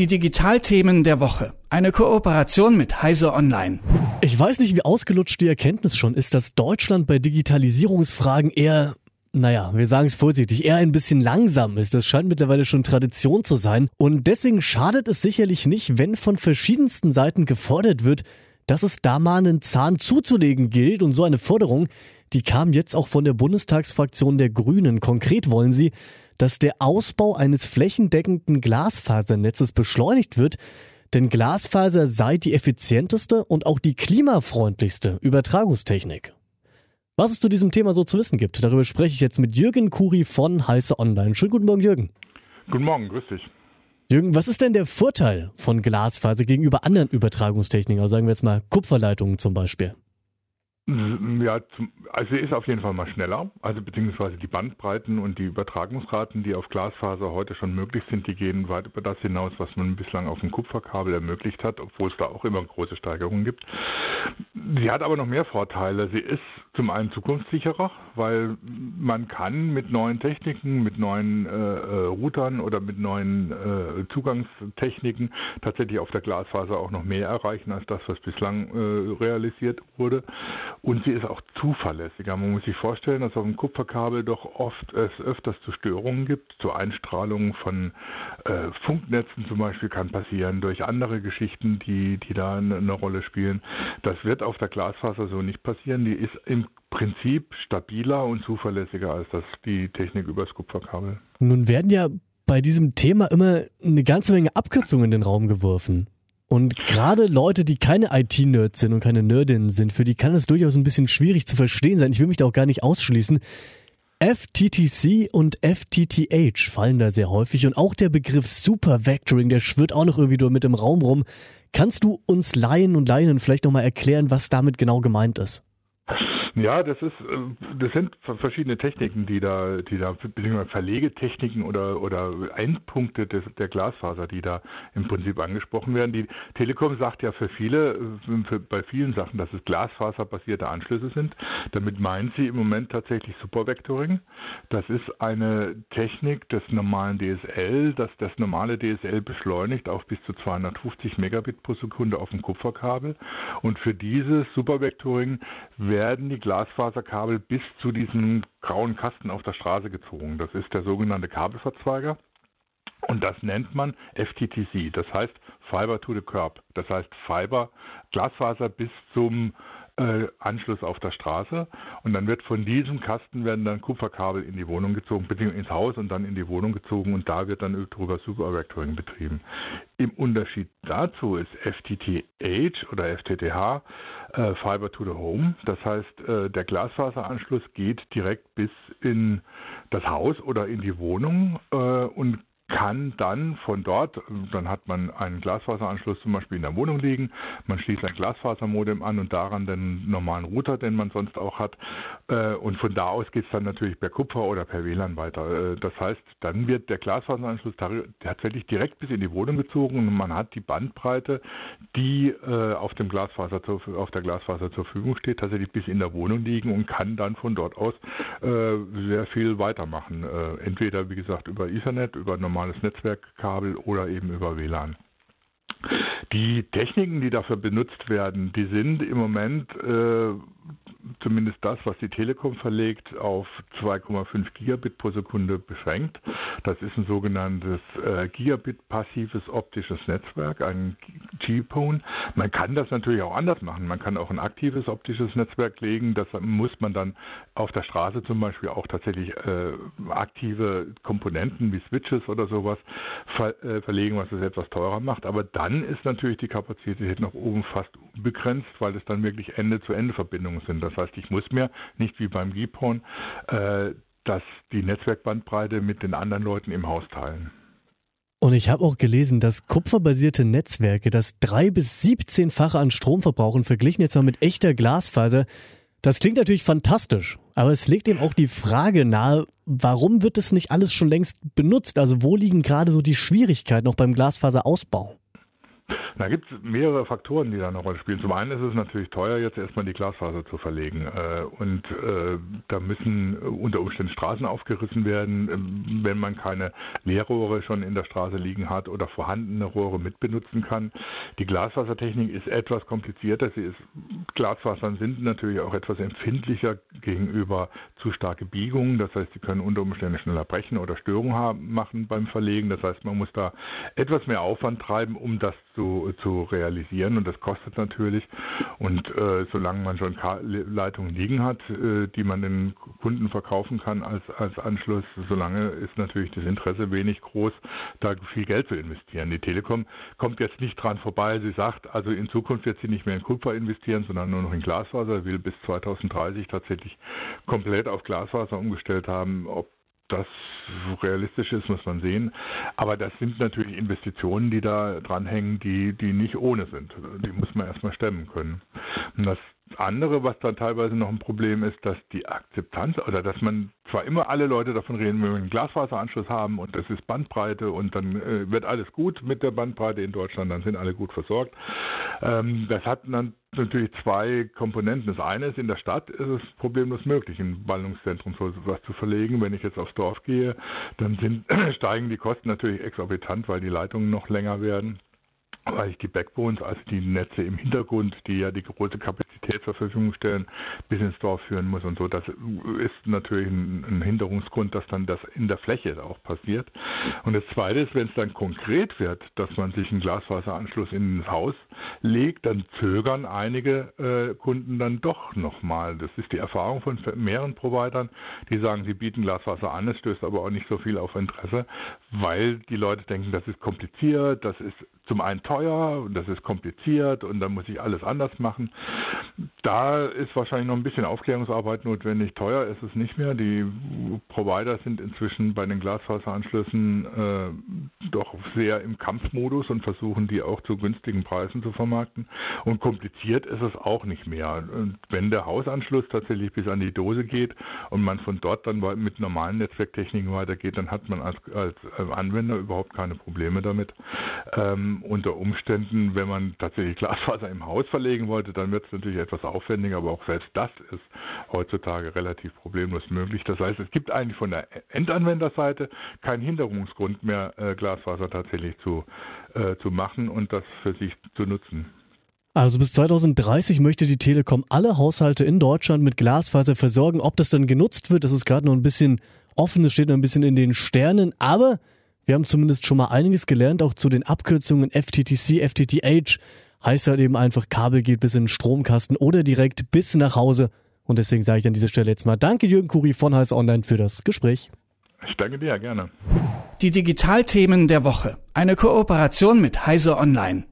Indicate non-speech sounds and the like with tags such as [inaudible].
Die Digitalthemen der Woche. Eine Kooperation mit Heise Online. Ich weiß nicht, wie ausgelutscht die Erkenntnis schon ist, dass Deutschland bei Digitalisierungsfragen eher naja, wir sagen es vorsichtig, eher ein bisschen langsam ist. Das scheint mittlerweile schon Tradition zu sein. Und deswegen schadet es sicherlich nicht, wenn von verschiedensten Seiten gefordert wird, dass es da mal einen Zahn zuzulegen gilt. Und so eine Forderung, die kam jetzt auch von der Bundestagsfraktion der Grünen. Konkret wollen sie, dass der Ausbau eines flächendeckenden Glasfasernetzes beschleunigt wird, denn Glasfaser sei die effizienteste und auch die klimafreundlichste Übertragungstechnik. Was es zu diesem Thema so zu wissen gibt, darüber spreche ich jetzt mit Jürgen Kuri von Heiße Online. Schönen guten Morgen, Jürgen. Guten Morgen, grüß dich. Jürgen, was ist denn der Vorteil von Glasfaser gegenüber anderen Übertragungstechniken, also sagen wir jetzt mal Kupferleitungen zum Beispiel? Ja, zum, also ist auf jeden Fall mal schneller, also beziehungsweise die Bandbreiten und die Übertragungsraten, die auf Glasfaser heute schon möglich sind, die gehen weit über das hinaus, was man bislang auf dem Kupferkabel ermöglicht hat, obwohl es da auch immer große Steigerungen gibt. Sie hat aber noch mehr Vorteile. Sie ist zum einen zukunftssicherer, weil man kann mit neuen Techniken, mit neuen äh, äh, Routern oder mit neuen äh, Zugangstechniken tatsächlich auf der Glasfaser auch noch mehr erreichen als das, was bislang äh, realisiert wurde. Und sie ist auch zuverlässiger. Man muss sich vorstellen, dass auf dem Kupferkabel doch oft es öfters zu Störungen gibt, zur Einstrahlung von äh, Funknetzen zum Beispiel kann passieren, durch andere Geschichten, die, die da eine, eine Rolle spielen. Das wird auf der Glasfaser so nicht passieren. Die ist im Prinzip stabiler und zuverlässiger als das die Technik übers Kupferkabel. Nun werden ja bei diesem Thema immer eine ganze Menge Abkürzungen in den Raum geworfen. Und gerade Leute, die keine IT-Nerds sind und keine Nerdinnen sind, für die kann es durchaus ein bisschen schwierig zu verstehen sein. Ich will mich da auch gar nicht ausschließen. FTTC und FTTH fallen da sehr häufig und auch der Begriff Super Vectoring, der schwirrt auch noch irgendwie mit im Raum rum. Kannst du uns Laien und Laien vielleicht nochmal erklären, was damit genau gemeint ist? Ja, das ist, äh, das sind verschiedene Techniken, die da, die da, beziehungsweise Verlegetechniken oder, oder Endpunkte des, der Glasfaser, die da im Prinzip angesprochen werden. Die Telekom sagt ja für viele, äh, für, bei vielen Sachen, dass es glasfaserbasierte Anschlüsse sind. Damit meint sie im Moment tatsächlich Supervectoring. Das ist eine Technik des normalen DSL, dass das normale DSL beschleunigt auf bis zu 250 Megabit pro Sekunde auf dem Kupferkabel. Und für dieses Supervectoring werden die Glasfaserkabel bis zu diesem grauen Kasten auf der Straße gezogen. Das ist der sogenannte Kabelverzweiger. Und das nennt man FTTC, das heißt Fiber to the Curb. Das heißt Fiber, Glasfaser bis zum äh, Anschluss auf der Straße und dann wird von diesem Kasten werden dann Kupferkabel in die Wohnung gezogen, beziehungsweise ins Haus und dann in die Wohnung gezogen und da wird dann drüber Supervectoring betrieben. Im Unterschied dazu ist FTTH oder FTTH äh, Fiber to the Home. Das heißt, äh, der Glasfaseranschluss geht direkt bis in das Haus oder in die Wohnung äh, und kann dann von dort, dann hat man einen Glasfaseranschluss zum Beispiel in der Wohnung liegen, man schließt ein Glasfasermodem an und daran den normalen Router, den man sonst auch hat. Äh, und von da aus geht es dann natürlich per Kupfer oder per WLAN weiter. Äh, das heißt, dann wird der Glasfaseranschluss tatsächlich direkt bis in die Wohnung gezogen und man hat die Bandbreite, die äh, auf, dem Glasfaser auf der Glasfaser zur Verfügung steht, tatsächlich bis in der Wohnung liegen und kann dann von dort aus sehr viel weitermachen. Entweder, wie gesagt, über Ethernet, über normale normales Netzwerkkabel oder eben über WLAN. Die Techniken, die dafür benutzt werden, die sind im Moment äh, zumindest das, was die Telekom verlegt, auf 2,5 Gigabit pro Sekunde beschränkt. Das ist ein sogenanntes äh, Gigabit-passives optisches Netzwerk, ein G-Pone. Man kann das natürlich auch anders machen. Man kann auch ein aktives optisches Netzwerk legen. Das muss man dann auf der Straße zum Beispiel auch tatsächlich äh, aktive Komponenten wie Switches oder sowas ver äh, verlegen, was es etwas teurer macht. Aber dann ist natürlich die Kapazität nach oben fast unbegrenzt, weil es dann wirklich Ende-zu-Ende-Verbindungen sind. Das heißt, ich muss mir nicht wie beim GPON äh, das, die Netzwerkbandbreite mit den anderen Leuten im Haus teilen. Und ich habe auch gelesen, dass kupferbasierte Netzwerke das drei bis 17-fache an Strom verbrauchen, verglichen jetzt mal mit echter Glasfaser. Das klingt natürlich fantastisch, aber es legt eben auch die Frage nahe, warum wird das nicht alles schon längst benutzt? Also wo liegen gerade so die Schwierigkeiten noch beim Glasfaserausbau? Da gibt es mehrere Faktoren, die da eine Rolle spielen. Zum einen ist es natürlich teuer, jetzt erstmal die Glasfaser zu verlegen. Äh, und äh, da müssen unter Umständen Straßen aufgerissen werden, ähm, wenn man keine Leerrohre schon in der Straße liegen hat oder vorhandene Rohre mitbenutzen kann. Die Glasfasertechnik ist etwas komplizierter. Sie ist, Glasfasern sind natürlich auch etwas empfindlicher gegenüber zu starke Biegungen. Das heißt, sie können unter Umständen schneller brechen oder Störungen machen beim Verlegen. Das heißt, man muss da etwas mehr Aufwand treiben, um das zu, zu realisieren und das kostet natürlich. Und äh, solange man schon Leitungen liegen hat, äh, die man den Kunden verkaufen kann als, als Anschluss, solange ist natürlich das Interesse wenig groß, da viel Geld zu investieren. Die Telekom kommt jetzt nicht dran vorbei. Sie sagt, also in Zukunft wird sie nicht mehr in Kupfer investieren, sondern nur noch in Glasfaser, will bis 2030 tatsächlich komplett auf Glasfaser umgestellt haben. Ob das realistisch ist, muss man sehen. Aber das sind natürlich Investitionen, die da dranhängen, die, die nicht ohne sind. Die muss man erstmal stemmen können. Und das andere, was dann teilweise noch ein Problem ist, dass die Akzeptanz oder dass man zwar immer alle Leute davon reden, wenn wir einen Glasfaseranschluss haben und das ist Bandbreite und dann äh, wird alles gut mit der Bandbreite in Deutschland, dann sind alle gut versorgt. Ähm, das hat dann natürlich zwei Komponenten. Das eine ist, in der Stadt ist es problemlos möglich, ein Ballungszentrum so was zu verlegen. Wenn ich jetzt aufs Dorf gehe, dann sind, [clears throat] steigen die Kosten natürlich exorbitant, weil die Leitungen noch länger werden weil ich die Backbones, also die Netze im Hintergrund, die ja die große Kapazität zur Verfügung stellen, bis ins Dorf führen muss und so. Das ist natürlich ein, ein Hinderungsgrund, dass dann das in der Fläche auch passiert. Und das Zweite ist, wenn es dann konkret wird, dass man sich einen Glasfaseranschluss ins Haus legt, dann zögern einige äh, Kunden dann doch nochmal. Das ist die Erfahrung von mehreren Providern, die sagen, sie bieten Glasfaser an, es stößt aber auch nicht so viel auf Interesse, weil die Leute denken, das ist kompliziert, das ist zum einen teuer und das ist kompliziert und dann muss ich alles anders machen. Da ist wahrscheinlich noch ein bisschen Aufklärungsarbeit notwendig. Teuer ist es nicht mehr. Die Provider sind inzwischen bei den Glasfaseranschlüssen äh, doch sehr im Kampfmodus und versuchen die auch zu günstigen Preisen zu vermarkten. Und kompliziert ist es auch nicht mehr. Und wenn der Hausanschluss tatsächlich bis an die Dose geht und man von dort dann mit normalen Netzwerktechniken weitergeht, dann hat man als, als Anwender überhaupt keine Probleme damit. Unter Umständen, wenn man tatsächlich Glasfaser im Haus verlegen wollte, dann wird es natürlich etwas aufwendiger, aber auch selbst das ist heutzutage relativ problemlos möglich. Das heißt, es gibt eigentlich von der Endanwenderseite keinen Hinderungsgrund mehr, äh, Glasfaser tatsächlich zu, äh, zu machen und das für sich zu nutzen. Also bis 2030 möchte die Telekom alle Haushalte in Deutschland mit Glasfaser versorgen. Ob das dann genutzt wird, das ist gerade noch ein bisschen offen, das steht noch ein bisschen in den Sternen, aber wir haben zumindest schon mal einiges gelernt, auch zu den Abkürzungen FTTC, FTTH. Heißt halt eben einfach, Kabel geht bis in den Stromkasten oder direkt bis nach Hause. Und deswegen sage ich an dieser Stelle jetzt mal Danke Jürgen Kuri von Heiß Online für das Gespräch. Ich danke dir, gerne. Die Digitalthemen der Woche. Eine Kooperation mit Heise Online.